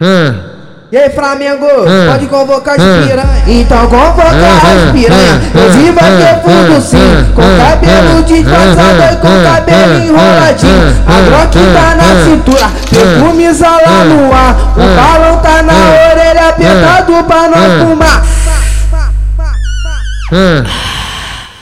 E aí, Flamengo, pode convocar as piranha. Então convoca as piranha. Hoje vai ter fundo sim. Com cabelo disfarçado e com cabelo enroladinho. A Glock tá na cintura, perfume lá no ar. O balão tá na orelha, apertado pra nós fumar.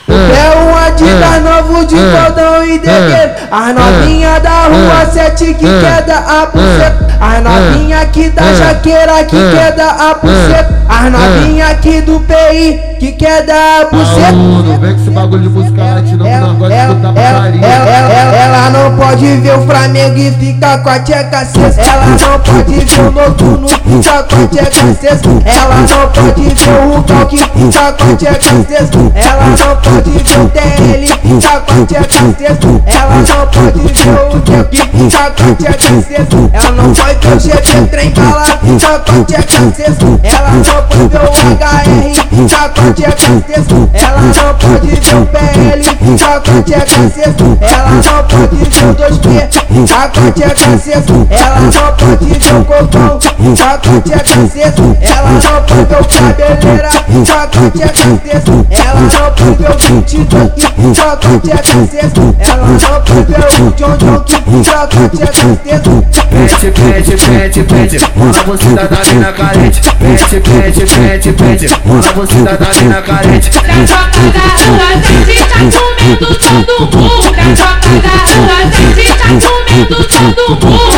É um Adidas novo de cordão e degueiro As novinha da rua 7 que quer dar a buceta. As novinha aqui da jaqueira que quer dar a buceta. As novinha aqui do PI que quer dar a buceta. Não vem com esse bagulho de música latina nós gosta de escutar putaria Ela não pode ver o Flamengo e fica com a tcheca cesta. Ela não pode ver o noturno e fica com a tcheca cesta. Ela não pode ver o Rugão que fica com a tcheca cesta. Ela não pode ver o TL fica com a tcheca cesta Ela não pode ver o que a tcheca cesta Ela não pode ver GT trem bala fica com a tcheca cesta Ela não pode ver o HR fica com a tcheca cesta Ela não pode ver o PL a tcheca cesta Ela não pode ver o 2P fica com a tcheca cesta Ela não pode ver o Cocão fica com a tcheca cesta Ela não pode o Cabeleira fica com a tcheca cesta Ela não pode ver o 22 fica com a tcheca cesta Ela não pode ver o John John que fica com a tcheca cesta Pede, pede, pede, pede, rola você tá da mina carente. Pede, pede, pede, pede, rola você tá da mina carente. Na troca da rua tem gente comendo todo mundo. Na troca da rua tem gente comendo todo mundo.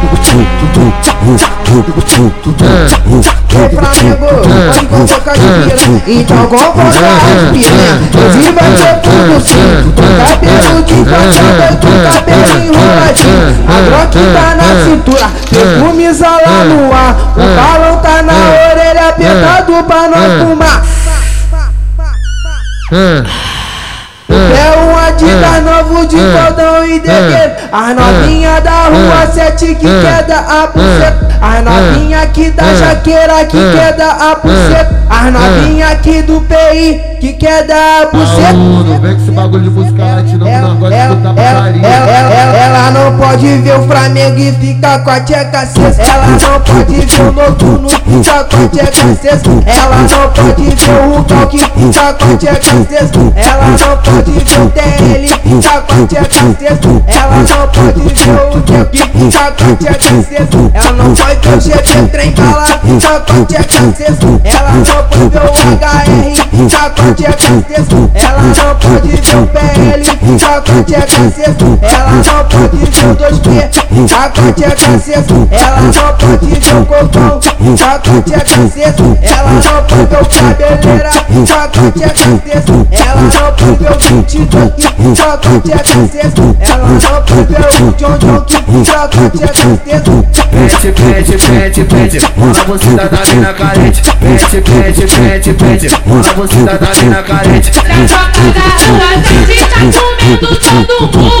Flamengo, de piranha Então convoca as tudo sim Com cabelo de passada com cabelo enroladinho A Glock tá na cintura, perfume lá no ar O balão tá na orelha, apertado pra nós fumar é um Adidas novo de cordão e degueiro As novinha da rua 7 que quer dar a buceta As novinha aqui da jaqueira que quer dar a buceta As novinha aqui do PI que quer dar a buceta Não vem com esse bagulho de música latina nós gosta de escutar putaria ela não pode ver o Flamengo e fica com a tcheca cesta Ela não pode ver o noturno e fica com a tcheca cesta Ela não pode ver o Rugão que fica com a tcheca cesta Ela não pode ver o TL fica com a tcheca cesta Ela não pode ver o Rugão que fica com a tcheca cesta Ela não pode ver o GT trem bala fica com a tcheca cesta Ela não pode ver o HR fica com a tcheca cesta Ela não pode ver o PL fica com a tcheca cesta Ela não pode ver o 2P fica com a tcheca cesta Ela não pode ver com a tcheca cesta Ela não pode ver Cabeleira a tcheca cesta Ela não pode ver o 22 fica com a tcheca cesta Ela não pode ver o com a tcheca cesta Pede, pede, pede, pede, rola você tá da mina carente. Pede, pede, pede, pede, rola você tá da mina carente. Na troca da rua tem gente comendo todo mundo.